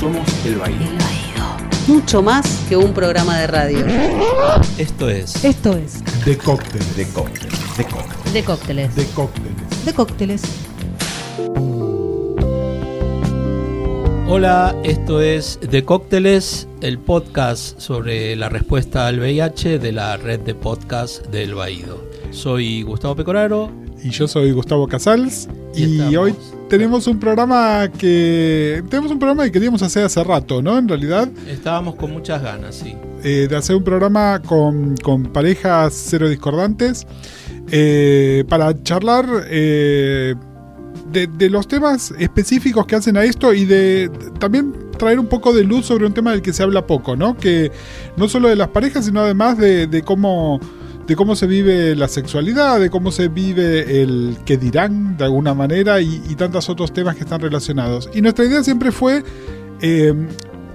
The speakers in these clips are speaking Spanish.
Somos El Baído. El Baído. Mucho más que un programa de radio. Esto es Esto es De cócteles. De cócteles. De cócteles. De Cócteles. De cócteles. De Cócteles. Hola, esto es De Cócteles, el podcast sobre la respuesta al VIH de la red de podcast del Baído. Soy Gustavo Pecoraro. Y yo soy Gustavo Casals. Y hoy tenemos un programa que. Tenemos un programa que queríamos hacer hace rato, ¿no? En realidad, Estábamos con muchas ganas, sí. eh, de hacer un programa con, con parejas cero discordantes. eh, para charlar eh, de, de los temas específicos que hacen a esto y de también traer un poco de luz sobre un tema del que se habla poco, ¿no? Que no solo de las parejas, sino además de, de cómo de cómo se vive la sexualidad, de cómo se vive el que dirán de alguna manera y, tantos otros temas que están relacionados. Y nuestra idea siempre fue eh,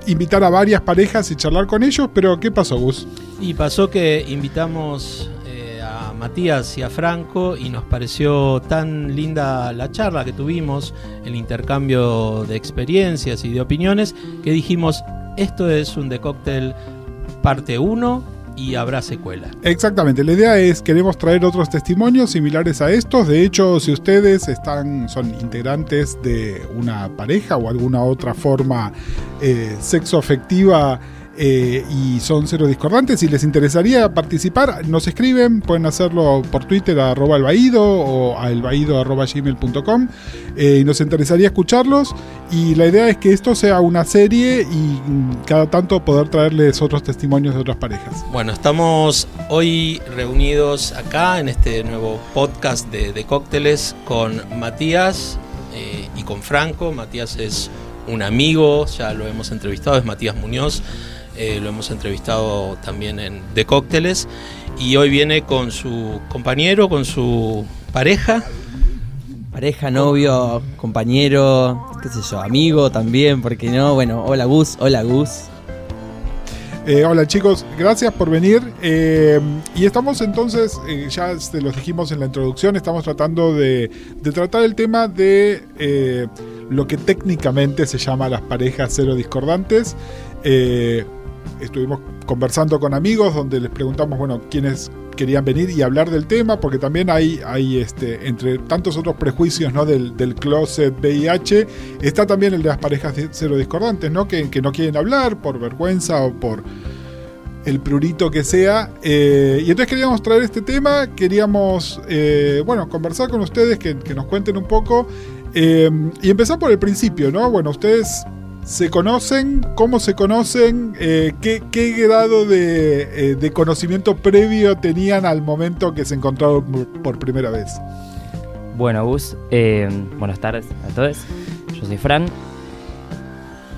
invitar a varias parejas y charlar con ellos, pero ¿qué pasó, Gus? Y pasó que invitamos eh, a Matías y a Franco y nos pareció tan linda la charla que tuvimos, el intercambio de experiencias y de opiniones, que dijimos, esto es un de cóctel parte 1 y habrá secuela. Exactamente, la idea es queremos traer otros testimonios similares a estos. De hecho, si ustedes están, son integrantes de una pareja o alguna otra forma eh, sexoafectiva eh, y son cero discordantes y les interesaría participar, nos escriben, pueden hacerlo por Twitter a arroba o a elbaído eh, y nos interesaría escucharlos y la idea es que esto sea una serie y mm, cada tanto poder traerles otros testimonios de otras parejas. Bueno, estamos hoy reunidos acá en este nuevo podcast de, de cócteles con Matías eh, y con Franco. Matías es un amigo, ya lo hemos entrevistado, es Matías Muñoz. Eh, lo hemos entrevistado también en De Cócteles y hoy viene con su compañero, con su pareja. Pareja, novio, compañero, qué sé yo, amigo también, porque no, bueno, hola Gus, hola Gus. Eh, hola chicos, gracias por venir. Eh, y estamos entonces, eh, ya se los dijimos en la introducción, estamos tratando de, de tratar el tema de eh, lo que técnicamente se llama las parejas cero discordantes. Estuvimos conversando con amigos donde les preguntamos, bueno, quiénes querían venir y hablar del tema, porque también hay, hay este, entre tantos otros prejuicios ¿no? del, del closet VIH, está también el de las parejas cero discordantes, ¿no? Que, que no quieren hablar por vergüenza o por el prurito que sea. Eh, y entonces queríamos traer este tema, queríamos, eh, bueno, conversar con ustedes, que, que nos cuenten un poco. eh, y empezar por el principio, ¿no? Bueno, ustedes se conocen, cómo se conocen, Eh, qué, qué grado de, eh, de conocimiento previo tenían al momento que se encontraron por- primera vez. Bueno Gus, eh, buenas tardes a todos, yo soy Fran.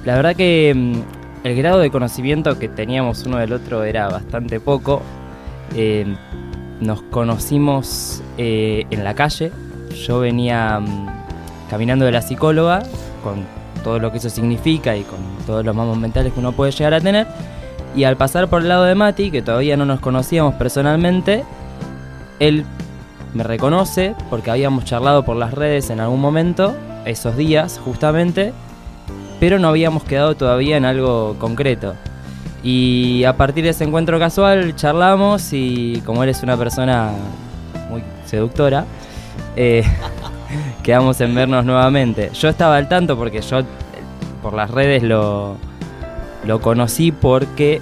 La verdad que mm, el grado de conocimiento que teníamos uno del otro era bastante poco. Nos conocimos en la calle, yo venía mm, caminando de la psicóloga con todo lo que eso significa y con todos los mamos mentales que uno puede llegar a tener. Y al pasar por el lado de Mati, que todavía no nos conocíamos personalmente, él me reconoce porque habíamos charlado por las redes en algún momento, esos días justamente, pero no habíamos quedado todavía en algo concreto. Y a partir de ese encuentro casual charlamos y como él una persona muy seductora, eh, quedamos en vernos nuevamente. Yo estaba al tanto porque yo eh, por las redes lo, lo conocí porque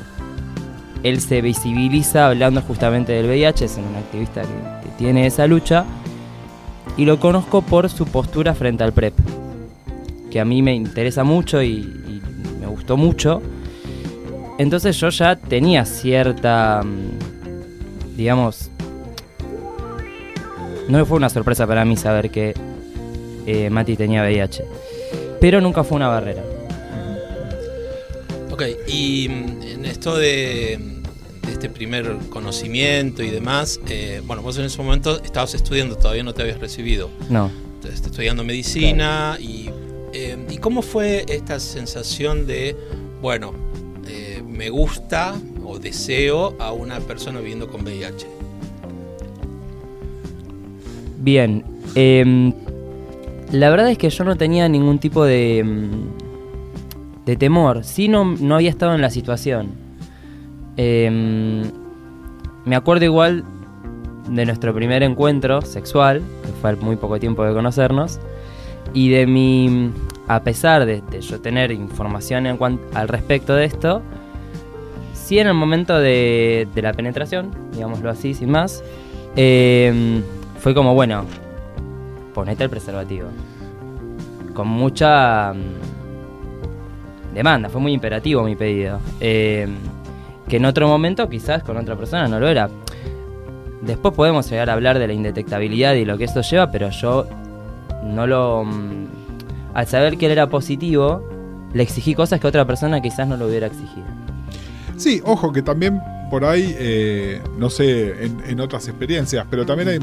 él se visibiliza hablando justamente del VIH, es un activista que, tiene esa lucha, y lo conozco por su postura frente al PrEP, que a mí me interesa mucho y, y me gustó mucho. Entonces yo ya tenía cierta, mm, digamos, no fue una sorpresa para mí saber que eh, Mati tenía VIH, pero nunca fue una barrera. Ok, y mm, en esto de, de este primer conocimiento y demás, eh, bueno, vos en ese momento estabas estudiando, todavía no te habías recibido. No. Estás estudiando medicina y, eh, y cómo fue esta sensación de, bueno, eh, me gusta o deseo a una persona viviendo con VIH. Bien, em, la verdad es que yo no tenía ningún tipo de, mm, de temor. Sí, no, había estado en la situación. Em, me acuerdo igual de nuestro primer encuentro sexual, que fue al muy poco tiempo de conocernos, y de mi, a pesar de, yo tener información al respecto de esto, sí en el momento de, de la penetración, digámoslo así, sin más, em, fue como, bueno, ponete el preservativo. Con mucha mm, demanda, fue muy imperativo mi pedido. Em, que en otro momento quizás con otra persona no lo era. Después podemos llegar a hablar de la indetectabilidad y lo que esto lleva, pero yo no lo... mm, Al saber que él era positivo, le exigí cosas que otra persona quizás no lo hubiera exigido. Sí, ojo que también por ahí, eh, no sé, en, en otras experiencias, pero también hay,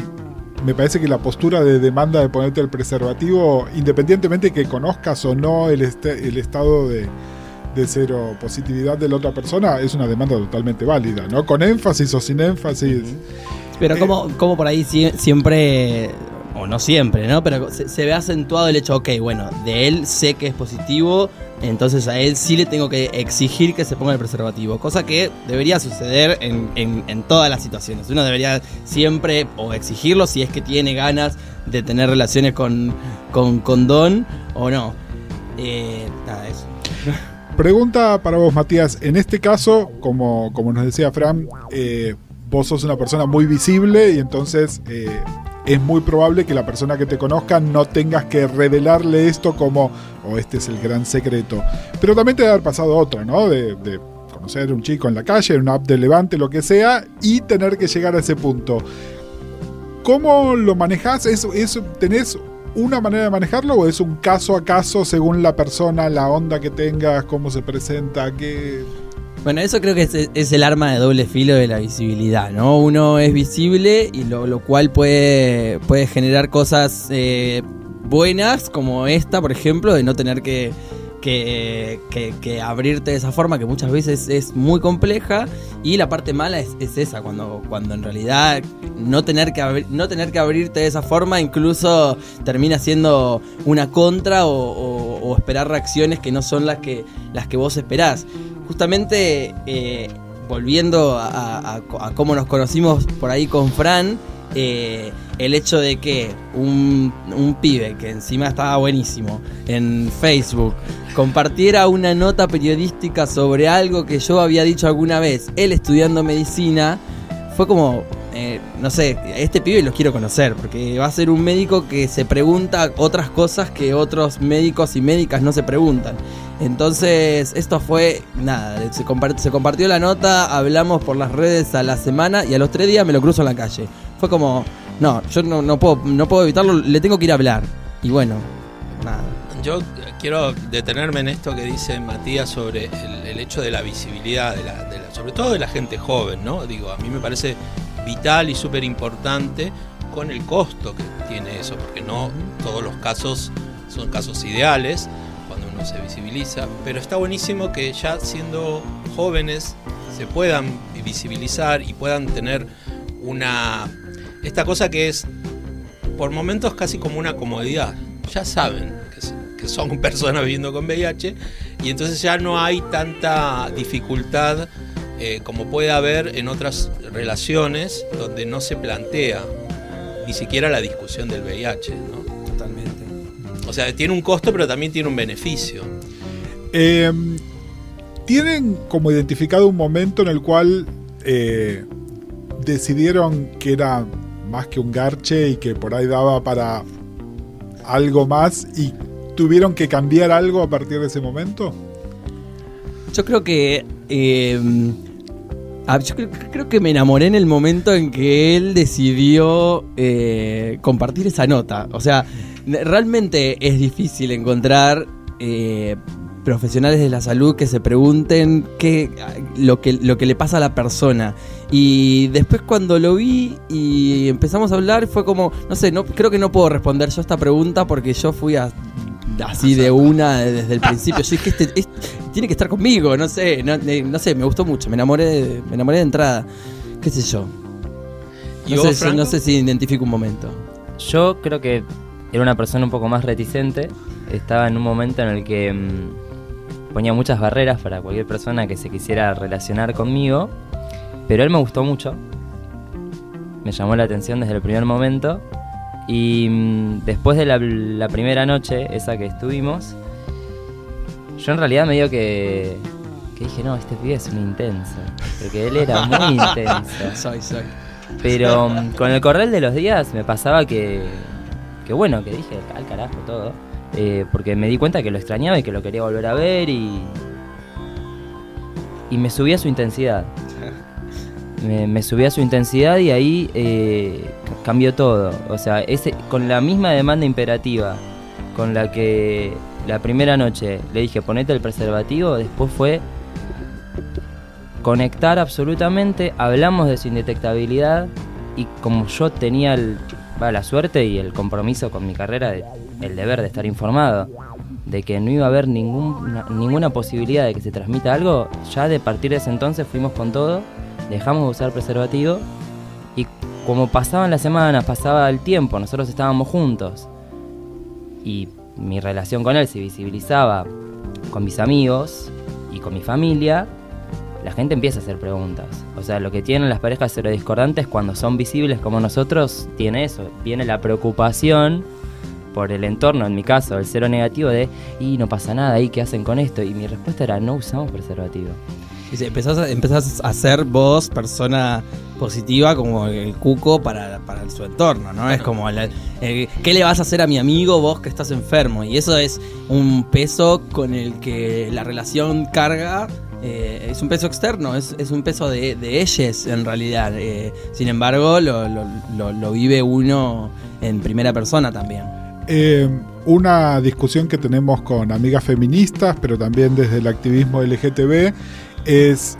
me parece que la postura de demanda de ponerte el preservativo, independientemente que conozcas o no el, este- el estado de, de cero positividad de la otra persona, es una demanda totalmente válida, ¿no? Con énfasis o sin énfasis. Pero Eh, como, como por ahí sie- siempre, o no siempre, ¿no? Pero se, se ve acentuado el hecho, ok, bueno, de él sé que es positivo, entonces a él sí le tengo que exigir que se ponga el preservativo. Cosa que debería suceder en, en- todas las situaciones. Uno debería siempre o exigirlo si es que tiene ganas de tener relaciones con, con condón o no. Eh, nada, eso. Pregunta para vos, Matías. En este caso, como, como nos decía Fran, eh, vos sos una persona muy visible y entonces eh, es muy probable que la persona que te conozca no tengas que revelarle esto como, o este es el gran secreto. Pero también te debe haber pasado otra, ¿no? De, conocer a un chico en la calle, en una app de Levante, lo que sea, y tener que llegar a ese punto. ¿Cómo lo manejás? ¿Es, es- ¿Tenés una manera de manejarlo o es un caso a caso según la persona, la onda que tengas, cómo se presenta, qué... Bueno, eso creo que es, es el arma de doble filo de la visibilidad, ¿no? Uno es visible y lo, lo cual puede, puede generar cosas eh, buenas, como esta, por ejemplo, de no tener que, que, que- abrirte de esa forma, que muchas veces es muy compleja. Y la parte mala es, es esa, cuando, cuando en realidad no tener, que no tener que abrirte de esa forma incluso termina siendo una contra o, esperar reacciones que no son las que, las que vos esperás justamente eh, volviendo a- a cómo nos conocimos por ahí con Fran, eh, el hecho de que un, pibe que encima estaba buenísimo en Facebook compartiera una nota periodística sobre algo que yo había dicho alguna vez, él estudiando medicina, fue como, eh, no sé, este pibe los quiero conocer, porque va a ser un médico que se pregunta otras cosas que otros médicos y médicas no se preguntan. Entonces, esto fue, nada, se compartió la nota, hablamos por las redes a la semana y a los tres días me lo cruzo en la calle. Fue como, no, yo no, no, puedo, no puedo evitarlo, le tengo que ir a hablar. Y bueno, nada. Yo quiero detenerme en esto que dice Matías sobre el, hecho de la visibilidad, de la, de la- sobre todo de la gente joven, ¿no? Digo, a mí me parece vital y súper importante con el costo que tiene eso, porque no todos los casos son casos ideales cuando uno se visibiliza, pero está buenísimo que ya siendo jóvenes se puedan visibilizar y puedan tener una esta cosa que es por momentos casi como una comodidad. Ya saben que, son personas viviendo con VIH y entonces ya no hay tanta dificultad eh, como puede haber en otras relaciones donde no se plantea ni siquiera la discusión del VIH. ¿no? Totalmente. O sea, tiene un costo pero también tiene un beneficio. Eh, ¿Tienen como identificado un momento en el cual eh, decidieron que era más que un garche y que por ahí daba para algo más y tuvieron que cambiar algo a partir de ese momento? Yo creo que. ah, yo creo, que me enamoré en el momento en que él decidió eh, compartir esa nota. O sea, realmente es difícil encontrar eh, profesionales de la salud que se pregunten qué, lo, que, lo que le pasa a la persona. Y después cuando lo vi y empezamos a hablar fue como, no sé, no, creo que no puedo responder yo esta pregunta porque yo fui a- así de una desde el principio. Yo dije, este, este tiene que estar conmigo, no sé, no, eh, no sé, me gustó mucho, me enamoré, de- me enamoré de entrada. ¿Qué sé yo? ¿Y No vos, sé, si- Franco? no sé si identifico un momento. Yo creo que era una persona un poco más reticente. Estaba en un momento en el que mm, ponía muchas barreras para cualquier persona que se quisiera relacionar conmigo, pero él me gustó mucho, me llamó la atención desde el primer momento y mm, después de la, la primera noche, esa que estuvimos, yo en realidad me dio que, que dije, no, este pibe es un intenso, porque él era muy intenso. Soy, soy. Pero mm, con el correr de los días me pasaba que, que bueno, que dije, al carajo todo. eh, porque me di cuenta que lo extrañaba y que lo quería volver a ver y. Y me subía su intensidad. Me, me subía su intensidad y ahí eh, ca- cambió todo. O sea, ese, con la misma demanda imperativa con la que la primera noche le dije ponete el preservativo, después fue conectar absolutamente, hablamos de su indetectabilidad y como yo tenía el- va, la suerte y el compromiso con mi carrera, de- el deber de estar informado, de que no iba a haber ninguna, ninguna posibilidad de que se transmita algo, ya de partir de ese entonces fuimos con todo, dejamos de usar preservativo y como pasaban las semanas, pasaba el tiempo, nosotros estábamos juntos y mi relación con él se visibilizaba con mis amigos y con mi familia, la gente empieza a hacer preguntas. O sea, lo que tienen las parejas serodiscordantes cuando son visibles como nosotros, tiene eso. Viene la preocupación por el entorno, en mi caso, el cero negativo de, y no pasa nada, ¿y qué hacen con esto? Y mi respuesta era, no usamos preservativo. Empezás a, empezás a ser vos persona positiva como el cuco para, para su entorno, ¿no? Es como, la- eh, ¿qué le vas a hacer a mi amigo vos que estás enfermo? Y eso es un peso con el que la relación carga, eh, es un peso externo, es, es un peso de, de ellos en realidad. Eh, sin embargo, lo, lo- lo- lo vive uno en primera persona también. Eh, una discusión que tenemos con amigas feministas, pero también desde el activismo LGTB, es,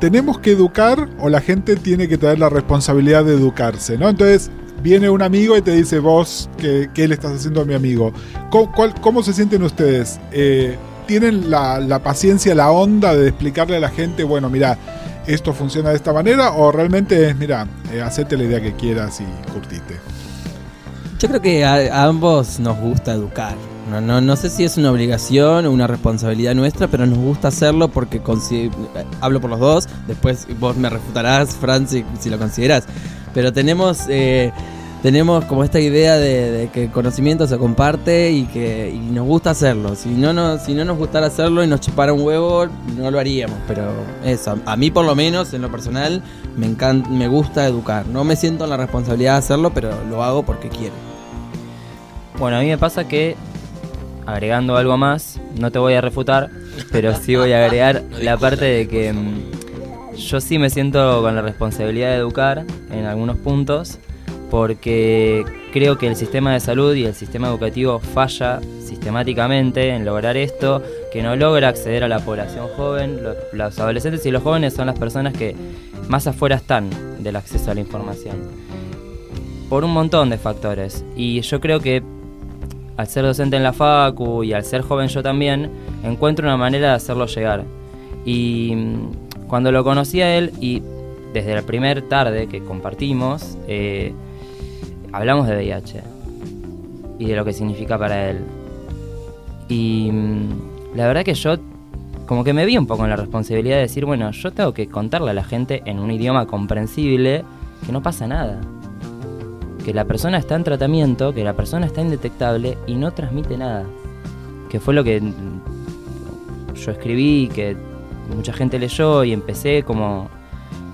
¿tenemos que educar o la gente tiene que tener la responsabilidad de educarse? ¿no? Entonces, viene un amigo y te dice, vos, ¿qué, qué le estás haciendo a mi amigo? ¿Cómo, cómo se sienten ustedes? Eh, ¿Tienen la, la paciencia, la onda de explicarle a la gente, bueno, mira, esto funciona de esta manera? ¿O realmente es, mira, eh, la idea que quieras y curtite? Yo creo que a ambos nos gusta educar. No, no, no sé si es una obligación o una responsabilidad nuestra, pero nos gusta hacerlo porque eh, hablo por los dos. Después vos me refutarás, Fran, si, lo consideras. Pero tenemos eh, tenemos como esta idea de, de que el conocimiento se comparte y que y nos gusta hacerlo. Si no, no, si no nos gustara hacerlo y nos chupara un huevo, no lo haríamos. Pero eso, a mí por lo menos, en lo personal, me encanta, me gusta educar. No me siento en la responsabilidad de hacerlo, pero lo hago porque quiero. Bueno, a mí me pasa que, agregando algo más, no te voy a refutar, pero sí voy a agregar No la parte de que mm, yo sí me siento con la responsabilidad de educar en algunos puntos, porque creo que el sistema de salud y el sistema educativo falla sistemáticamente en lograr esto, que no logra acceder a la población joven. Lo- Los adolescentes y los jóvenes son las personas que más afuera están del acceso a la información. Por un montón de factores. Y yo creo que al ser docente en la FACU y al ser joven yo también, encuentro una manera de hacerlo llegar. Y mm, cuando lo conocí a él y desde la primera tarde que compartimos, eh, hablamos de VIH y de lo que significa para él. Y mm, la verdad que yo como que me vi un poco en la responsabilidad de decir, bueno, yo tengo que contarle a la gente en un idioma comprensible que no pasa nada. Que la persona está en tratamiento, que la persona está indetectable y no transmite nada. Que fue lo que mm, yo escribí, que mucha gente leyó y empecé como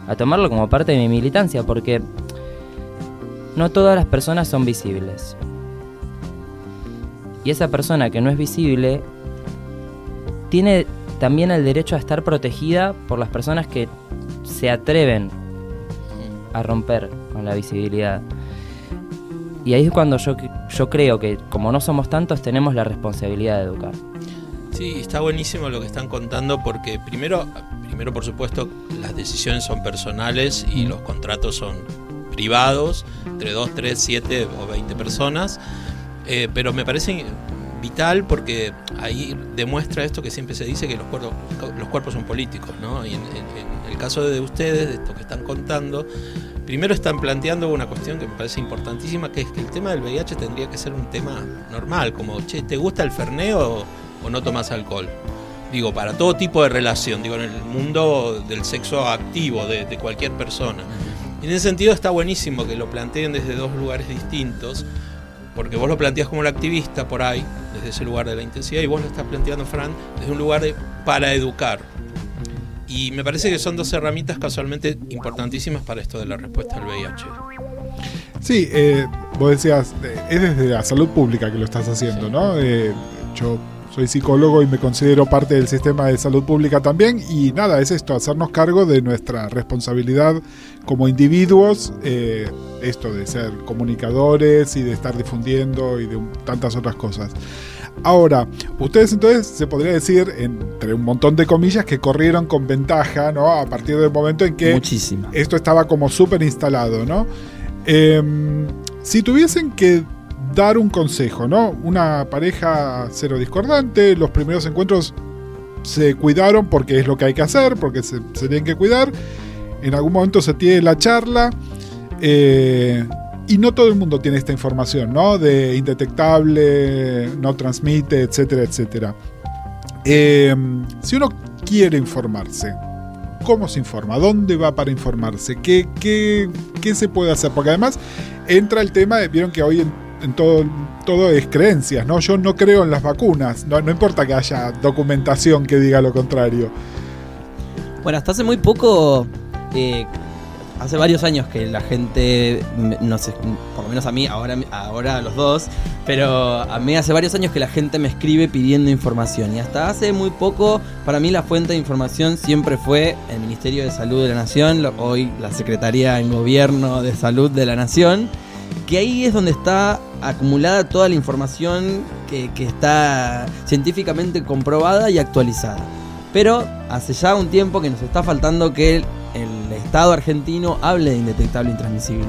a tomarlo como parte de mi militancia, porque no todas las personas son visibles. Y esa persona que no es visible tiene también el derecho a estar protegida por las personas que se atreven a romper con la visibilidad. Y ahí es cuando yo, yo creo que como no somos tantos tenemos la responsabilidad de educar. Sí, está buenísimo lo que están contando porque primero, primero por supuesto, las decisiones son personales y los contratos son privados, entre 2, 3, 7 o 20 personas, eh, pero me parece vital porque ahí demuestra esto que siempre se dice que los cuerpos, los cuerpos son políticos, ¿no? Y en, en- en el caso de ustedes, de esto que están contando, primero están planteando una cuestión que me parece importantísima, que es que el tema del VIH tendría que ser un tema normal, como, che, ¿te gusta el ferneo o, no tomas alcohol? digo, para todo tipo de relación, digo, en el mundo del sexo activo de, de cualquier persona. En ese sentido está buenísimo que lo planteen desde dos lugares distintos, porque vos lo planteas como el activista por ahí, desde ese lugar de la intensidad, y vos lo estás planteando, Fran, desde un lugar de, para educar. Y me parece que son dos herramientas casualmente importantísimas para esto de la respuesta al VIH. Sí, eh, vos decías, eh, es desde la salud pública que lo estás haciendo, ¿no? Eh, yo soy psicólogo y me considero parte del sistema de salud pública también y nada, es esto, hacernos cargo de nuestra responsabilidad como individuos, eh, esto de ser comunicadores y de estar difundiendo y de tantas otras cosas. Ahora, ustedes entonces se podría decir, entre un montón de comillas, que corrieron con ventaja, ¿no? A partir del momento en que Muchísima. esto estaba como súper instalado, ¿no? Em, si tuviesen que dar un consejo, ¿no? Una pareja cero discordante, los primeros encuentros se cuidaron porque es lo que hay que hacer, porque se, se tienen que cuidar. En algún momento se tiene la charla. eh, y no todo el mundo tiene esta información, ¿no? De indetectable, no transmite, etcétera, etcétera. Em, si uno quiere informarse, ¿cómo se informa? ¿Dónde va para informarse? ¿Qué, qué, qué se puede hacer? Porque además entra el tema, de, vieron que hoy en, todo, todo es creencias, ¿no? Yo no creo en las vacunas, no, no importa que haya documentación que diga lo contrario. Bueno, hasta hace muy poco, eh, hace varios años que la gente, no sé, por lo menos a mí, ahora, ahora a los dos, pero a mí hace varios años que la gente me escribe pidiendo información. Y hasta hace muy poco, para mí la fuente de información siempre fue el Ministerio de Salud de la Nación, hoy la Secretaría en Gobierno de Salud de la Nación. Que ahí es donde está acumulada toda la información que, que está científicamente comprobada y actualizada. Pero hace ya un tiempo que nos está faltando que el, Estado argentino hable de indetectable intransmisible.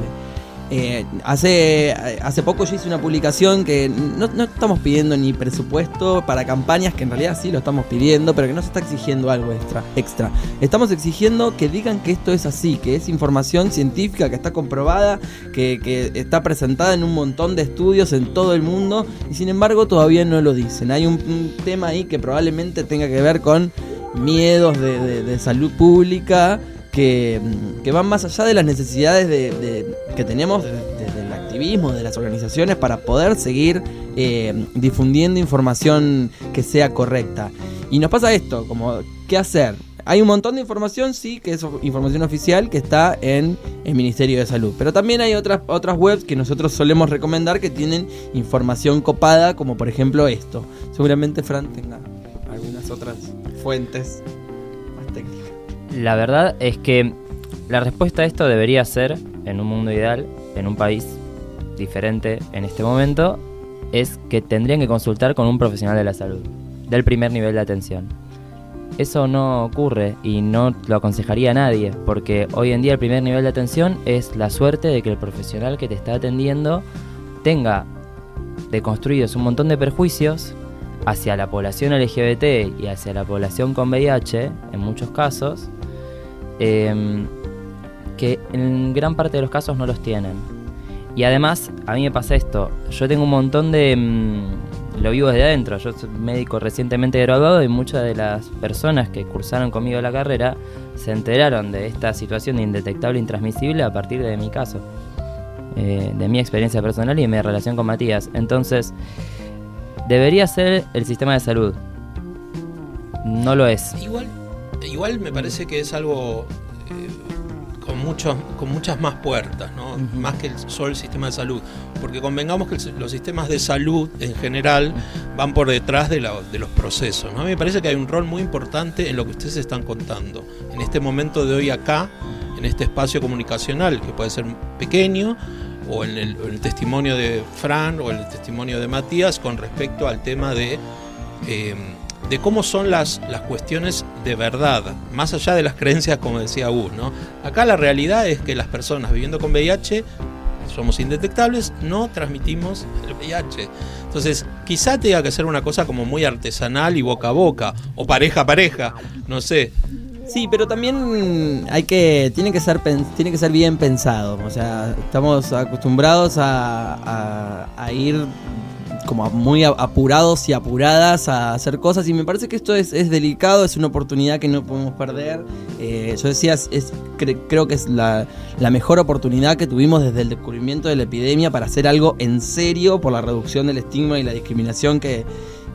Eh, hace, hace poco yo hice una publicación que no, estamos pidiendo ni presupuesto para campañas, que en realidad sí lo estamos pidiendo, pero que no se está exigiendo algo extra. extra. Estamos exigiendo que digan que esto es así, que es información científica, que está comprobada, que, está presentada en un montón de estudios en todo el mundo, y sin embargo todavía no lo dicen. Hay un, tema ahí que probablemente tenga que ver con miedos de salud pública que, mm, que van más allá de las necesidades de, de- que tenemos desde el activismo, de las organizaciones, para poder seguir eh, difundiendo información que sea correcta. Y nos pasa esto, como, ¿qué hacer? Hay un montón de información, sí, que es información oficial que está en el Ministerio de Salud. Pero también hay otras, otras webs que nosotros solemos recomendar que tienen información copada, como por ejemplo esto. Seguramente Fran tenga algunas otras fuentes. La verdad es que la respuesta a esto debería ser, en un mundo ideal, en un país diferente en este momento, es que tendrían que consultar con un profesional de la salud, del primer nivel de atención. Eso no ocurre y no lo aconsejaría a nadie, porque hoy en día el primer nivel de atención es la suerte de que el profesional que te está atendiendo tenga deconstruidos un montón de perjuicios hacia la población LGBT y hacia la población con VIH, en muchos casos, em, que en gran parte de los casos no los tienen. Y además, a mí me pasa esto, yo tengo un montón de... mm, lo vivo desde adentro, yo soy médico recientemente graduado y muchas de las personas que cursaron conmigo la carrera se enteraron de esta situación de indetectable intransmisible a partir de mi caso, eh, de mi experiencia personal y de mi relación con Matías. Entonces, debería ser el sistema de salud. No lo es. Igual, igual me parece que es algo eh, con, muchos, con muchas más puertas, ¿no? más que el, solo el sistema de salud. Porque convengamos que el- los sistemas de salud en general van por detrás de, la- de los procesos. ¿no? A mí me parece que hay un rol muy importante en lo que ustedes están contando. En este momento de hoy acá, en este espacio comunicacional, que puede ser pequeño, o en el, en el testimonio de Fran o en el testimonio de Matías con respecto al tema de, eh, de cómo son las, las cuestiones de verdad, más allá de las creencias, como decía Gus. ¿no? Acá la realidad es que las personas viviendo con VIH somos indetectables, no transmitimos el VIH. Entonces, quizá tenga que ser una cosa como muy artesanal y boca a boca, o pareja a pareja, no sé. Sí, pero también hay que tiene que ser tiene que ser bien pensado. O sea, estamos acostumbrados a- a ir como muy apurados y apuradas a hacer cosas y me parece que esto es, es delicado, es una oportunidad que no podemos perder. Eh, yo decía, es, es- cre- creo que es la, la mejor oportunidad que tuvimos desde el descubrimiento de la epidemia para hacer algo en serio por la reducción del estigma y la discriminación que,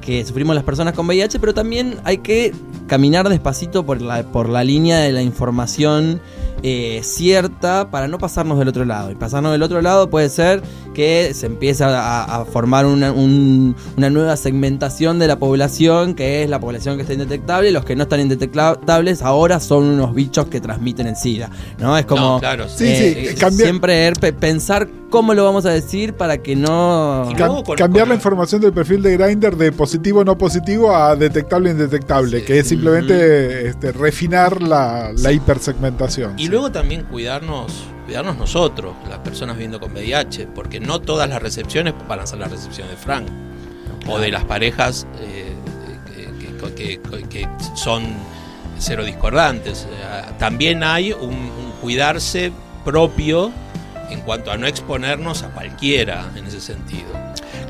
que sufrimos las personas con VIH, pero también hay que caminar despacito por la, por la línea de la información eh, cierta para no pasarnos del otro lado. Y pasarnos del otro lado puede ser que se empiece a, a formar una, un- una nueva segmentación de la población, que es la población que está indetectable, y los que no están indetectables ahora son unos bichos que transmiten el SIDA. ¿no? Es como No, claro, Sí, eh, sí, siempre er- pe- pensar cómo lo vamos a decir para que no... Cam- con- cambiar con la la- información del perfil de Grindr de positivo no positivo a detectable indetectable, Sí. que es simplemente este, refinar la, la hipersegmentación. Y sí. luego también cuidarnos, cuidarnos nosotros, las personas viviendo con VIH, porque no todas las recepciones van a ser la recepción de Frank o de las parejas eh, que, que- que- que son cero discordantes. Eh, También hay un, un cuidarse propio en cuanto a no exponernos a cualquiera en ese sentido.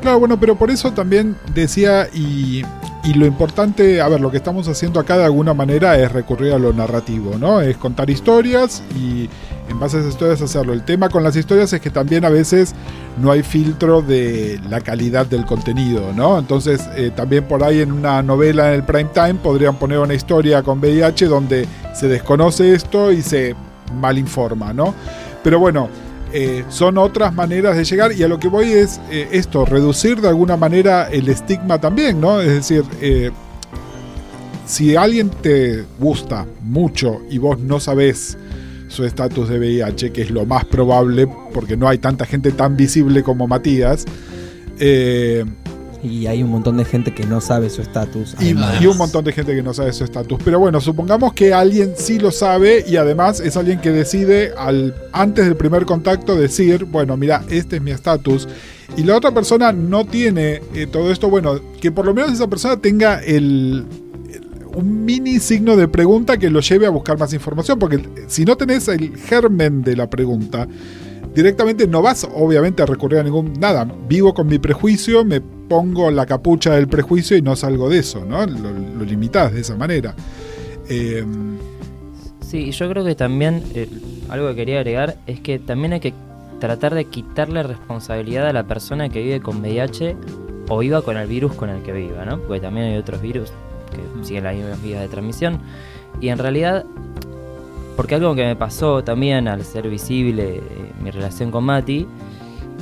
Claro, bueno, pero por eso también decía, y, y lo importante, a ver, lo que estamos haciendo acá de alguna manera es recurrir a lo narrativo, ¿no? Es contar historias y en base a esas historias hacerlo. El tema con las historias es que también a veces no hay filtro de la calidad del contenido, ¿no? Entonces, eh, también por ahí en una novela en el prime time podrían poner una historia con VIH donde se desconoce esto y se malinforma, ¿no? Pero bueno, eh, son otras maneras de llegar y a lo que voy es eh, esto, reducir de alguna manera el estigma también, ¿no? Es decir, eh, si alguien te gusta mucho y vos no sabés su estatus de VIH, que es lo más probable porque no hay tanta gente tan visible como Matías, eh, Y hay un montón de gente que no sabe su estatus. y, un montón de gente que no sabe su estatus. Pero bueno, supongamos que alguien sí lo sabe y además es alguien que decide al, antes del primer contacto decir, bueno, mira, este es mi estatus. Y la otra persona no tiene eh, todo esto, bueno, que por lo menos esa persona tenga el, el- un mini signo de pregunta que lo lleve a buscar más información, porque si no tenés el germen de la pregunta, directamente no vas obviamente a recurrir a ningún nada. Vivo con mi prejuicio, me pongo la capucha del prejuicio y no salgo de eso, ¿no? Lo, lo limitás de esa manera. Eh, Sí, yo creo que también eh, algo que quería agregar es que también hay que tratar de quitarle responsabilidad a la persona que vive con VIH o viva con el virus con el que viva, ¿no? Porque también hay otros virus que siguen las mismas vías de transmisión. Y en realidad, porque algo que me pasó también al ser visible eh, mi relación con Mati,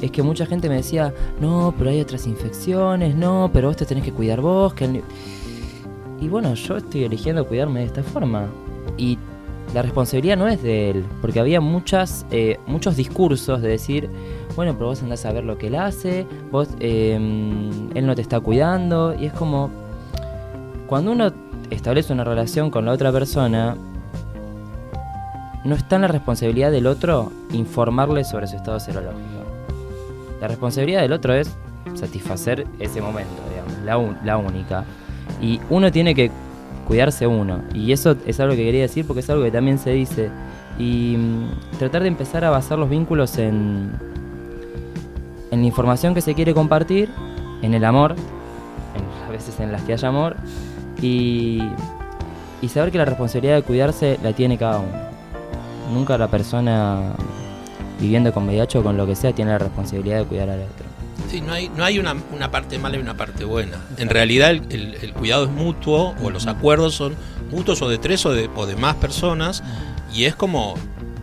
es que mucha gente me decía, no, pero hay otras infecciones, no, pero vos te tenés que cuidar vos. Que el ni-". Y bueno, yo estoy eligiendo cuidarme de esta forma. Y la responsabilidad no es de él, porque había muchas, eh, muchos discursos de decir, bueno, pero vos andás a ver lo que él hace, vos, eh, él no te está cuidando, y es como, cuando uno establece una relación con la otra persona, no está en la responsabilidad del otro informarle sobre su estado serológico. La responsabilidad del otro es satisfacer ese momento, digamos, la, un- la única. Y uno tiene que cuidarse uno. Y eso es algo que quería decir porque es algo que también se dice. Y mm, tratar de empezar a basar los vínculos en, en la información que se quiere compartir, en el amor, en, a veces en las que haya amor, y, y saber que la responsabilidad de cuidarse la tiene cada uno. Nunca la persona viviendo con VIH o con lo que sea tiene la responsabilidad de cuidar al otro. Sí, no hay, no hay una, una parte mala y una parte buena. En realidad el, el- el cuidado es mutuo o los acuerdos son mutuos o de tres o de, o de más personas y es como,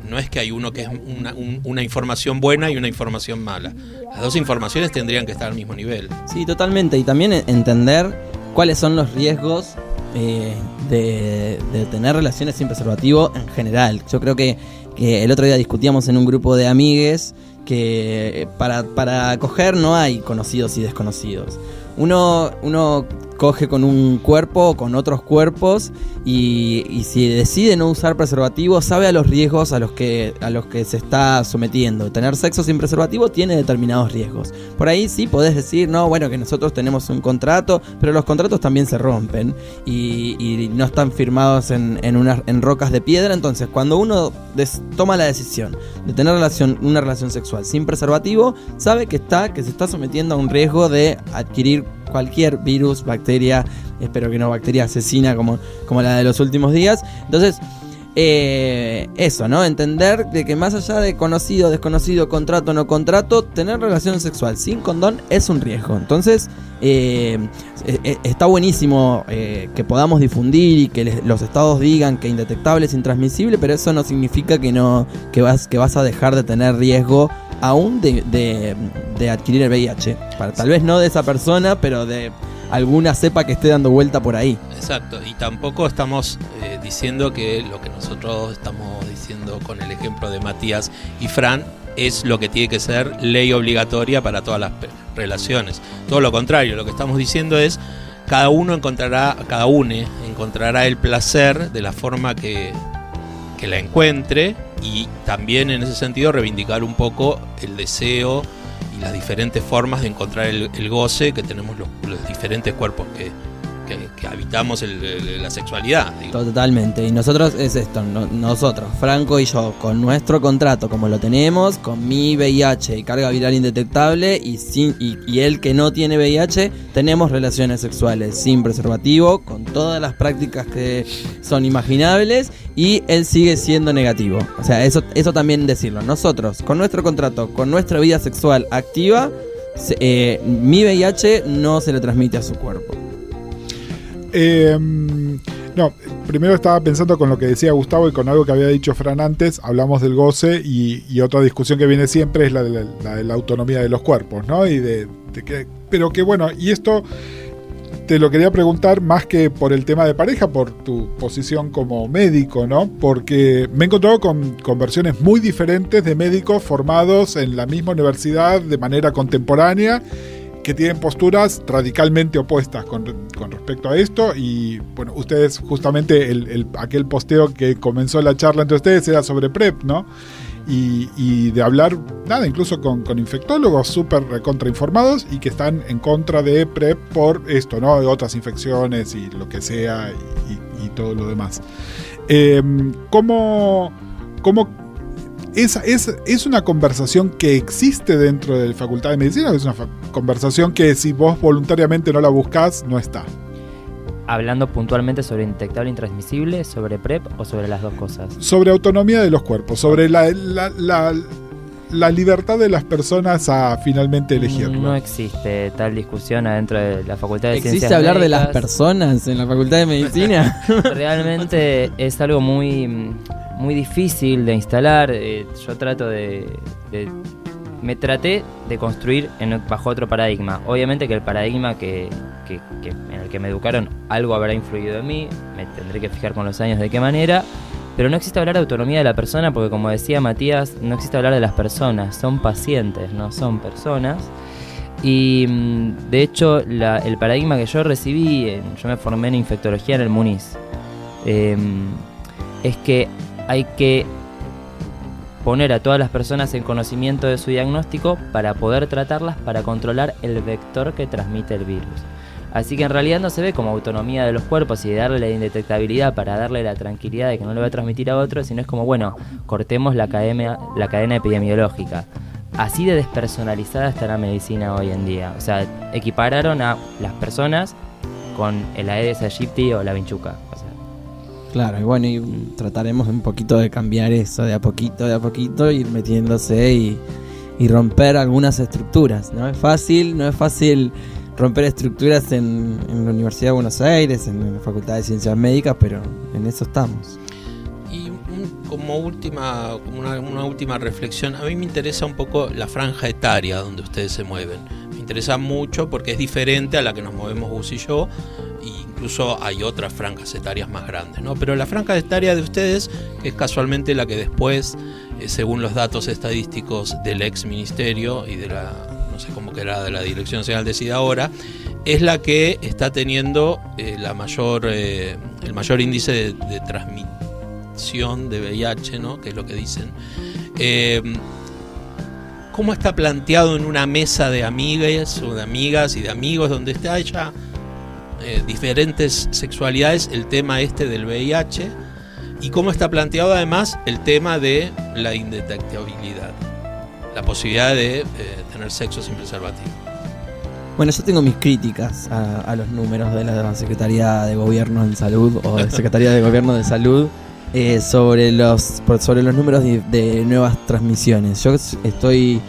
no es que hay uno que es una, un- una información buena y una información mala. Las dos informaciones tendrían que estar al mismo nivel. Sí, totalmente. Y también e- entender cuáles son los riesgos eh, de, de tener relaciones sin preservativo en general. Yo creo que, el otro día discutíamos en un grupo de amigues que para, para coger no hay conocidos y desconocidos. Uno, uno coge con un cuerpo o con otros cuerpos y, y si decide no usar preservativo sabe a los riesgos a los que a los que se está sometiendo. Tener sexo sin preservativo tiene determinados riesgos. Por ahí sí podés decir, no, bueno, que nosotros tenemos un contrato, pero los contratos también se rompen y, y no están firmados en, en, unas- en rocas de piedra. Entonces, cuando uno des- toma la decisión de tener relación, una relación sexual sin preservativo, sabe que está, que se está sometiendo a un riesgo de adquirir cualquier virus, bacteria, espero que no bacteria asesina como, como la de los últimos días. Entonces, eh, eso, ¿no? Entender de que más allá de conocido, desconocido, contrato, no contrato, tener relación sexual sin condón es un riesgo. Entonces, eh, eh, eh, está buenísimo que podamos difundir y que los estados digan que indetectable es intransmisible, pero eso no significa que no que vas que vas a dejar de tener riesgo aún de, de- de adquirir el VIH. Para, tal vez no de esa persona, pero de alguna cepa que esté dando vuelta por ahí. Exacto, y tampoco estamos eh, diciendo que lo que nosotros estamos diciendo con el ejemplo de Matías y Fran es lo que tiene que ser ley obligatoria para todas las relaciones. Todo lo contrario, lo que estamos diciendo es cada uno encontrará, cada une encontrará el placer de la forma que, que la encuentre y también en ese sentido reivindicar un poco el deseo las diferentes formas de encontrar el, el goce que tenemos los, los diferentes cuerpos que, que- habitamos el- el- la sexualidad. Totalmente. Y nosotros es esto, no- nosotros, Franco y yo, con nuestro contrato como lo tenemos, con mi VIH y carga viral indetectable y, sin, y, y él que no tiene VIH, tenemos relaciones sexuales sin preservativo, con todas las prácticas que son imaginables y él sigue siendo negativo. O sea, eso, eso también decirlo. Nosotros, con nuestro contrato, con nuestra vida sexual activa, eh, mi VIH no se le transmite a su cuerpo. Eh, no, primero estaba pensando con lo que decía Gustavo y con algo que había dicho Fran antes, hablamos del goce y, otra discusión que viene siempre es la de la, de la autonomía de los cuerpos, ¿no? Y de, que, pero que bueno, y esto te lo quería preguntar más que por el tema de pareja, por tu posición como médico, ¿no? Porque me he encontrado con, con versiones muy diferentes de médicos formados en la misma universidad de manera contemporánea que tienen posturas radicalmente opuestas con, con respecto a esto y bueno, ustedes justamente el, el- aquel posteo que comenzó la charla entre ustedes era sobre PrEP, ¿no? Y, y de hablar, nada, incluso con, con infectólogos súper contrainformados y que están en contra de PrEP por esto, ¿no? De otras infecciones y lo que sea y, y- y todo lo demás. Eh, ¿Cómo, cómo es, es, es una conversación que existe dentro de la Facultad de Medicina o es una conversación que si vos voluntariamente no la buscás, no está? Hablando puntualmente sobre indetectable intransmisible, sobre PrEP o sobre las dos cosas. Sobre autonomía de los cuerpos, sobre la, la, la- la libertad de las personas a finalmente elegirlo. No existe tal discusión adentro de la Facultad de ¿Existe Ciencias hablar de las personas en la Facultad de Medicina? Realmente es algo muy, muy difícil de instalar. eh, yo trato de, de- Me traté de construir en, bajo otro paradigma. Obviamente que el paradigma que, que- que- en el que me educaron algo habrá influido en mí. Me tendré que fijar con los años de qué manera. Pero no existe hablar de autonomía de la persona porque como decía Matías, no existe hablar de las personas. Son pacientes, no son personas. Y mm, de hecho, la- el paradigma que yo recibí, yo me formé en infectología en el Muniz, eh, es que hay que poner a todas las personas en conocimiento de su diagnóstico para poder tratarlas, para controlar el vector que transmite el virus. Así que en realidad no se ve como autonomía de los cuerpos y darle la indetectabilidad para darle la tranquilidad de que no le va a transmitir a otro, sino es como, bueno, cortemos la cadena, la cadena epidemiológica. Así de despersonalizada está la medicina hoy en día. O sea, equipararon a las personas con el Aedes aegypti o la vinchuca. Claro, y bueno, y trataremos un poquito de cambiar eso de a poquito, de a poquito, ir metiéndose y romper algunas estructuras. No es fácil, no es fácil romper estructuras en, en la Universidad de Buenos Aires, en la Facultad de Ciencias Médicas, pero en eso estamos. Y un- como última, como una, última reflexión, a mí me interesa un poco la franja etaria donde ustedes se mueven. Me interesa mucho porque es diferente a la que nos movemos Gus y yo, e incluso hay otras franjas etarias más grandes, ¿no? Pero la franja etaria de ustedes, es casualmente la que después, eh, según los datos estadísticos del ex ministerio y de la, no sé cómo que era, de la Dirección Nacional decide ahora, es la que está teniendo eh, la mayor, eh, el mayor índice de, de transmisión de VIH, ¿no? que es lo que dicen. Eh, ¿Cómo está planteado en una mesa de amigas o de amigas y de amigos donde está ya eh, diferentes sexualidades el tema este del VIH? ¿Y cómo está planteado además el tema de la indetectabilidad? La posibilidad de tener sexo sin preservativo. Bueno, yo tengo mis críticas a, a los números de la Secretaría de Gobierno en Salud o de Secretaría de Gobierno de Salud eh, sobre, los, sobre los números de, de nuevas transmisiones. Yo estoy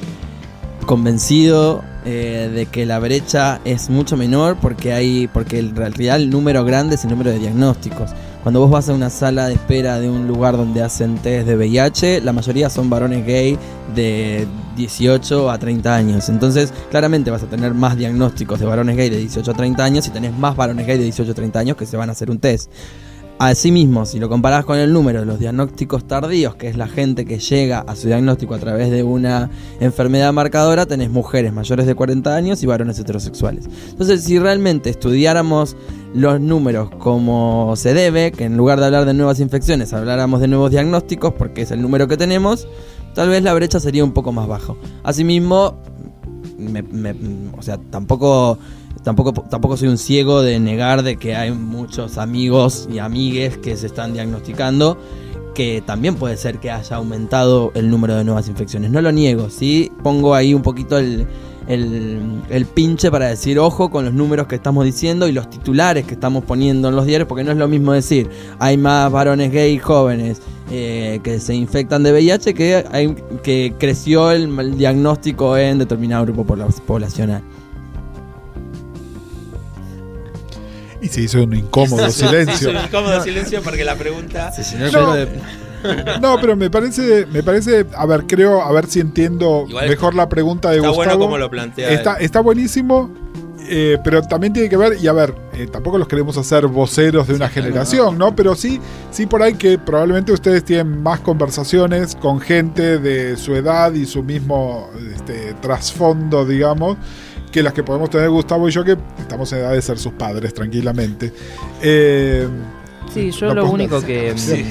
convencido eh, de que la brecha es mucho menor porque hay porque en realidad el número grande es el número de diagnósticos. Cuando vos vas a una sala de espera de un lugar donde hacen test de VIH, la mayoría son varones gay de 18 a 30 años. Entonces, claramente vas a tener más diagnósticos de varones gay de 18 a 30 años y tenés más varones gay de 18 a 30 años que se van a hacer un test. Asimismo, si lo comparás con el número de los diagnósticos tardíos, que es la gente que llega a su diagnóstico a través de una enfermedad marcadora, tenés mujeres mayores de 40 años y varones heterosexuales. Entonces, si realmente estudiáramos los números como se debe, que en lugar de hablar de nuevas infecciones, habláramos de nuevos diagnósticos, porque es el número que tenemos, tal vez la brecha sería un poco más bajo. Asimismo, me- o sea, tampoco, tampoco, tampoco soy un ciego de negar de que hay muchos amigos y amigues que se están diagnosticando, que también puede ser que haya aumentado el número de nuevas infecciones. No lo niego, sí pongo ahí un poquito el, el, pinche para decir ojo con los números que estamos diciendo y los titulares que estamos poniendo en los diarios, porque no es lo mismo decir hay más varones gay jóvenes eh, que se infectan de VIH que, que creció el, el diagnóstico en determinado grupo pobla- poblacional. Y se hizo un incómodo Se hizo silencio. un incómodo silencio porque la pregunta. No. No, pero me parece, me parece, a ver, creo, a ver si entiendo Igual mejor la pregunta de Está Gustavo. bueno como lo plantea. Está, él. está buenísimo, eh, pero también tiene que ver, y a ver, eh, tampoco los queremos hacer voceros de una generación, ¿no? Pero sí, sí por ahí que probablemente ustedes tienen más conversaciones con gente de su edad y su mismo este, trasfondo, digamos, que las que podemos tener Gustavo y yo, que estamos en edad de ser sus padres tranquilamente. Eh, Sí, yo No lo único que Sí.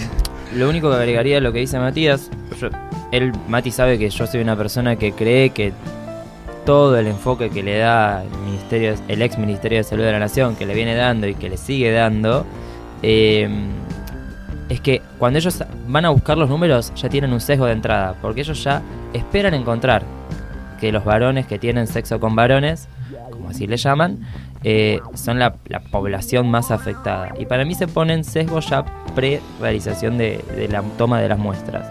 lo único que agregaría a lo que dice Matías, yo- él Mati sabe que yo soy una persona que cree que todo el enfoque que le da el ministerio, el ex Ministerio de Salud de la Nación, que le viene dando y que le sigue dando, eh, es que cuando ellos van a buscar los números ya tienen un sesgo de entrada, porque ellos ya esperan encontrar que los varones que tienen sexo con varones, como así le llaman, eh, son la, la población más afectada. Y para mí se ponen sesgos ya pre-realización de, de la toma de las muestras.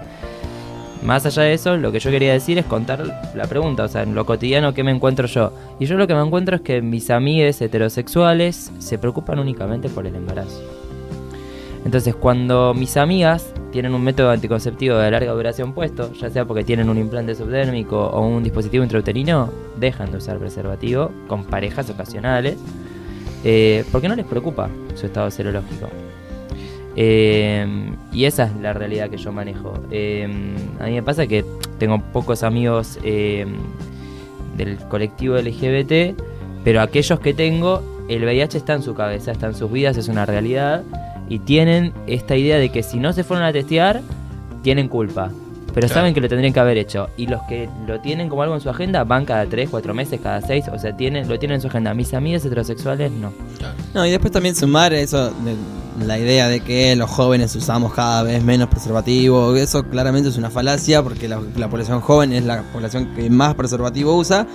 Más allá de eso, lo que yo quería decir es contar la pregunta, o sea, en lo cotidiano que me encuentro yo. Y yo lo que me encuentro es que mis amigues heterosexuales se preocupan únicamente por el embarazo. Entonces, cuando mis amigas tienen un método anticonceptivo de larga duración puesto, ya sea porque tienen un implante subdérmico o un dispositivo intrauterino, dejan de usar preservativo con parejas ocasionales eh, porque no les preocupa su estado serológico. Eh, y esa es la realidad que yo manejo. Eh, a mí me pasa que tengo pocos amigos del colectivo LGBT, pero aquellos que tengo, el VIH está en su cabeza, está en sus vidas, es una realidad, y tienen esta idea de que si no se fueron a testear, tienen culpa. Pero Claro. saben que lo tendrían que haber hecho. Y los que lo tienen como algo en su agenda van cada 3, 4 meses, cada 6. O sea, tienen, lo tienen en su agenda. Mis amigas heterosexuales no. No, y después también sumar eso, de la idea de que los jóvenes usamos cada vez menos preservativo, eso claramente es una falacia porque la, la población joven es la población que más preservativo usa,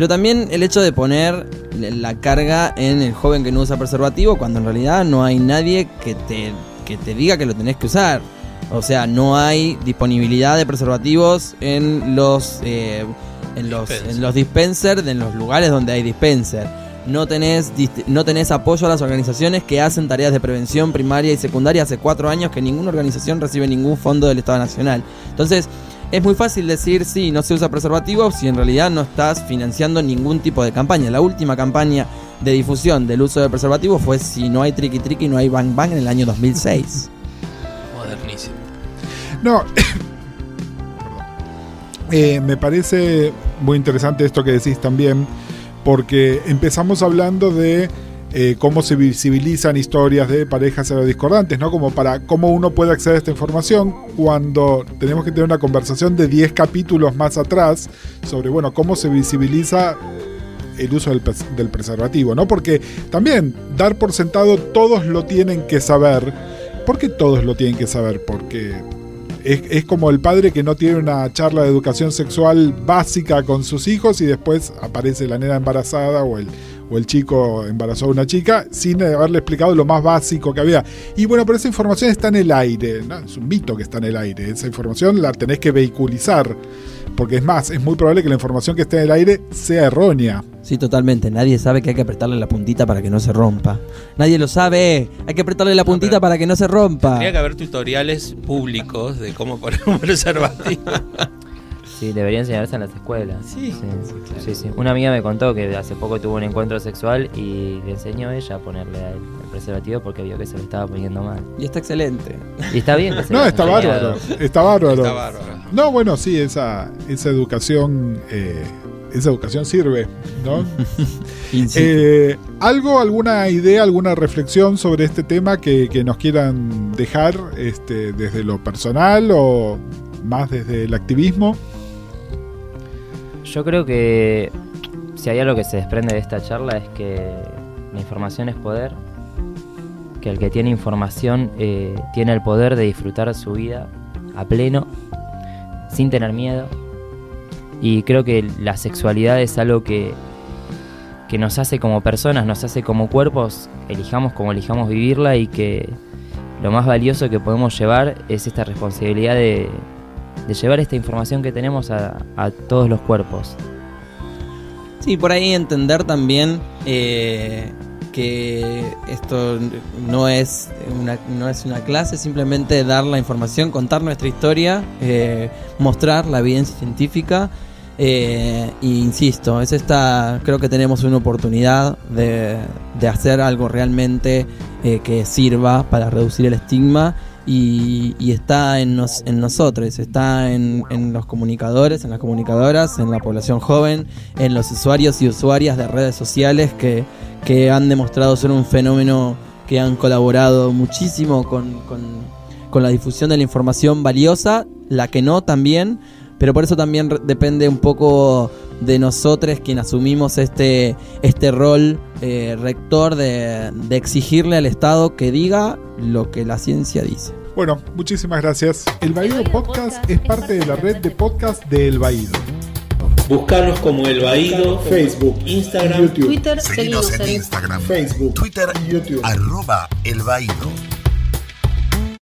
pero también el hecho de poner la carga en el joven que no usa preservativo cuando en realidad no hay nadie que te, que te diga que lo tenés que usar. O sea, no hay disponibilidad de preservativos en los, eh, en los, Dispenser. en los dispensers, en los lugares donde hay dispenser no tenés, no tenés apoyo a las organizaciones que hacen tareas de prevención primaria y secundaria hace cuatro años que ninguna organización recibe ningún fondo del Estado Nacional. Entonces, es muy fácil decir, sí, no se usa preservativo si en realidad no estás financiando ningún tipo de campaña. La última campaña de difusión del uso de preservativo fue si no hay triqui triqui, no hay bang bang en el año 2006. Modernísimo. No, Eh, me parece muy interesante esto que decís también, porque empezamos hablando de eh, cómo se visibilizan historias de parejas aerodiscordantes, ¿no? Como para cómo uno puede acceder a esta información cuando tenemos que tener una conversación de 10 capítulos más atrás sobre, bueno, cómo se visibiliza el uso del preservativo, ¿no? Porque también dar por sentado todos lo tienen que saber. ¿Por qué todos lo tienen que saber? Porque es, es como el padre que no tiene una charla de educación sexual básica con sus hijos y después aparece la nena embarazada o el, o el chico embarazó a una chica sin haberle explicado lo más básico que había. Y bueno, pero esa información está en el aire, ¿no? es un mito que está en el aire, esa información la tenés que vehiculizar, porque es más, es muy probable que la información que esté en el aire sea errónea. Sí, totalmente. Nadie sabe que hay que apretarle la puntita para que no se rompa. Nadie lo sabe. Hay que apretarle la puntita para que no se rompa. Tendría que haber tutoriales públicos de cómo poner un preservativo. Sí, debería enseñarse en las escuelas. Sí. sí, sí, sí. Una amiga me contó que hace poco tuvo un encuentro sexual y le enseñó ella a ponerle a él el preservativo porque vio que se lo estaba poniendo mal. Y está excelente. Y está bien que se No, está bárbaro, está bárbaro. Está bárbaro. No, bueno, sí, esa, esa educación, eh, esa educación sirve, ¿no? Insisto. Eh, ¿Algo, alguna idea, alguna reflexión sobre este tema que, que nos quieran dejar este, desde lo personal o más desde el activismo? Yo creo que si hay algo que se desprende de esta charla es que la información es poder, que el que tiene información eh, tiene el poder de disfrutar su vida a pleno, sin tener miedo. Y creo que la sexualidad es algo que, que nos hace como personas, nos hace como cuerpos, elijamos como elijamos vivirla y que lo más valioso que podemos llevar es esta responsabilidad de, de llevar esta información que tenemos a, todos los cuerpos. Sí, por ahí entender también eh, que esto no es una, no es una clase, simplemente dar la información, contar nuestra historia, eh, mostrar la evidencia científica. eh, e insisto, es esta, creo que tenemos una oportunidad de, de hacer algo realmente eh, que sirva para reducir el estigma y, y está en, nos- en nosotros, está en, en los comunicadores, en las comunicadoras, en la población joven, en los usuarios y usuarias de redes sociales que, que han demostrado ser un fenómeno que han colaborado muchísimo con, con, la difusión de la información valiosa, la que no también, pero por eso también depende un poco de nosotros quien asumimos este, este rol eh, rector de, de exigirle al Estado que diga lo que la ciencia dice. Bueno, muchísimas gracias. El Baído Podcast es parte de la red de podcast de El Baído. Buscarnos como El Baído, Facebook, Instagram, YouTube, Twitter, Seguinos en en Instagram, Facebook, Twitter, YouTube. arroba El Baído.